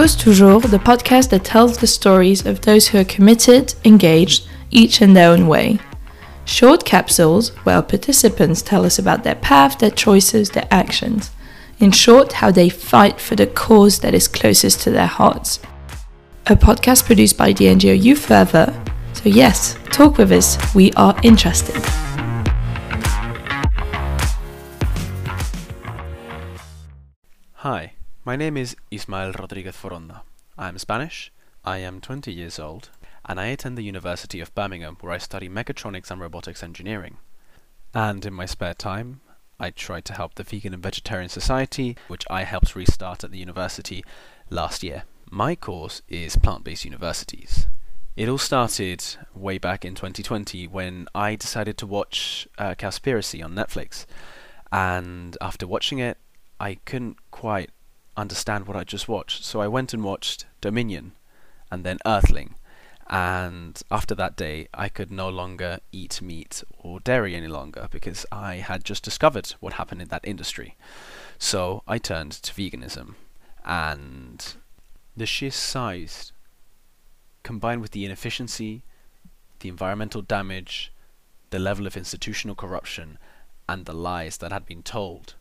Causes Toujours, the podcast that tells the stories of those who are committed, engaged, each in their own way. Short capsules where participants tell us about their path, their choices, their actions. In short, how they fight for the cause that is closest to their hearts. A podcast produced by the NGO Youth Forever. So, yes, talk with us. We are interested. Hi, my name is Ismael Rodríguez Foronda. I am Spanish, I am 20 years old, and I attend the University of Birmingham where I study mechatronics and robotics engineering. And in my spare time, I try to help the Vegan and Vegetarian Society, which I helped restart at the university last year. My course is plant based universities. It all started way back in 2020 when I decided to watch uh, Cowspiracy on Netflix. And after watching it, I couldn't quite understand what I just watched, so I went and watched Dominion and then Earthling. And after that day, I could no longer eat meat or dairy any longer because I had just discovered what happened in that industry. So I turned to veganism. And the sheer size, combined with the inefficiency, the environmental damage, the level of institutional corruption, and the lies that had been told,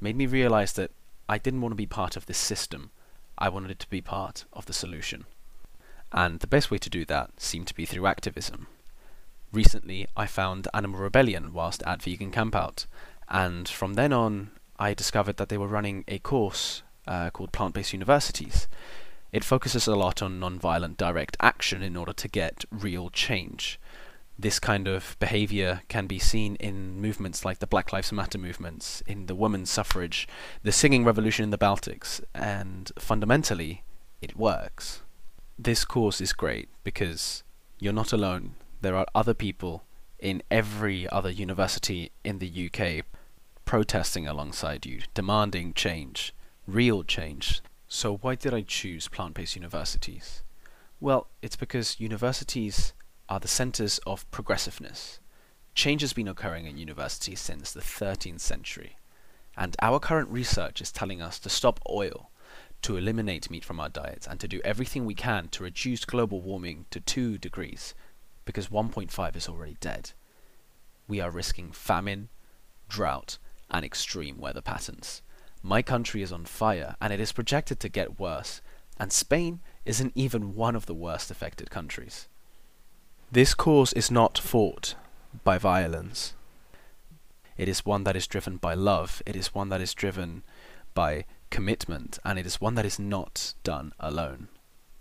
made me realize that I didn't want to be part of this system. I wanted it to be part of the solution. And the best way to do that seemed to be through activism. Recently, I found Animal Rebellion whilst at Vegan Campout, and from then on, I discovered that they were running a course uh, called Plant Based Universities. It focuses a lot on non-violent direct action in order to get real change this kind of behavior can be seen in movements like the Black Lives Matter movements, in the women's suffrage, the singing revolution in the Baltics, and fundamentally, it works. This course is great because you're not alone. There are other people in every other university in the UK protesting alongside you, demanding change, real change. So why did I choose plant-based universities? Well, it's because universities are the centres of progressiveness. Change has been occurring in universities since the 13th century, and our current research is telling us to stop oil, to eliminate meat from our diets, and to do everything we can to reduce global warming to 2 degrees, because 1.5 is already dead. We are risking famine, drought, and extreme weather patterns. My country is on fire, and it is projected to get worse, and Spain isn't even one of the worst affected countries. This cause is not fought by violence. It is one that is driven by love. It is one that is driven by commitment. And it is one that is not done alone.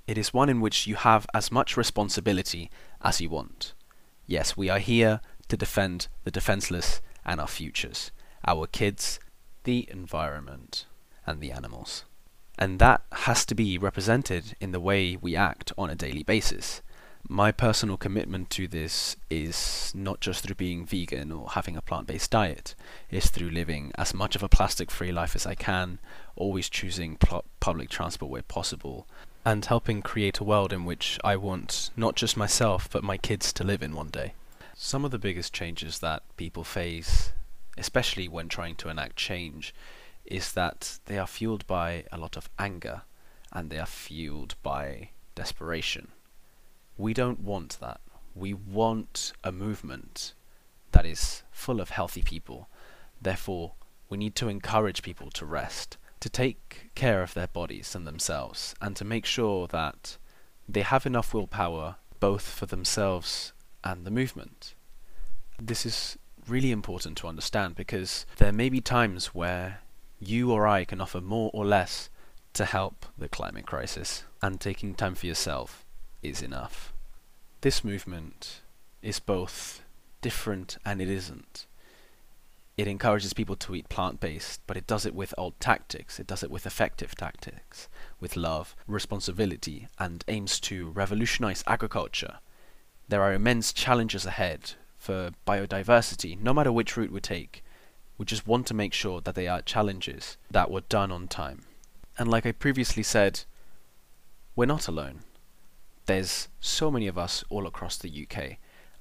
It is one in which you have as much responsibility as you want. Yes, we are here to defend the defenseless and our futures, our kids, the environment, and the animals. And that has to be represented in the way we act on a daily basis my personal commitment to this is not just through being vegan or having a plant-based diet. It's through living as much of a plastic-free life as I can, always choosing pl- public transport where possible, and helping create a world in which I want not just myself but my kids to live in one day. Some of the biggest changes that people face, especially when trying to enact change, is that they are fueled by a lot of anger and they are fueled by desperation we don't want that. We want a movement that is full of healthy people. Therefore, we need to encourage people to rest, to take care of their bodies and themselves, and to make sure that they have enough willpower both for themselves and the movement. This is really important to understand because there may be times where you or I can offer more or less to help the climate crisis, and taking time for yourself is enough. This movement is both different and it isn't. It encourages people to eat plant-based, but it does it with old tactics. It does it with effective tactics, with love, responsibility, and aims to revolutionize agriculture. There are immense challenges ahead for biodiversity, no matter which route we take. We just want to make sure that they are challenges that were done on time. And like I previously said, we're not alone there's so many of us all across the UK,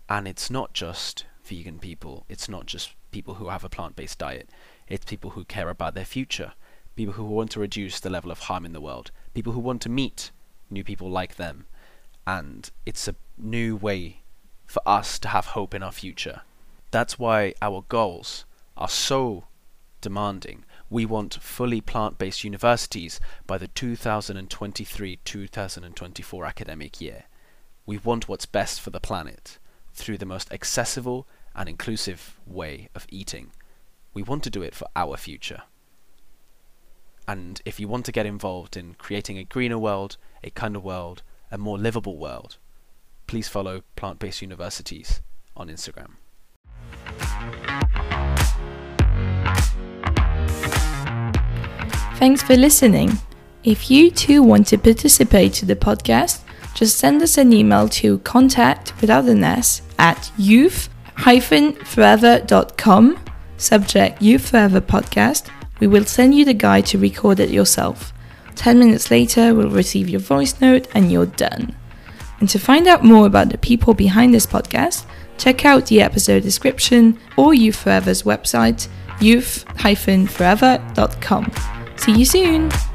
and it's not just vegan people, it's not just people who have a plant based diet, it's people who care about their future, people who want to reduce the level of harm in the world, people who want to meet new people like them. And it's a new way for us to have hope in our future. That's why our goals are so demanding. We want fully plant based universities by the 2023 2024 academic year. We want what's best for the planet through the most accessible and inclusive way of eating. We want to do it for our future. And if you want to get involved in creating a greener world, a kinder world, a more livable world, please follow Plant Based Universities on Instagram. Thanks for listening. If you too want to participate to the podcast, just send us an email to contact without an S at youth-forever.com, subject Youth Forever Podcast. We will send you the guide to record it yourself. 10 minutes later, we'll receive your voice note and you're done. And to find out more about the people behind this podcast, check out the episode description or Youth Forever's website, youth-forever.com. See you soon!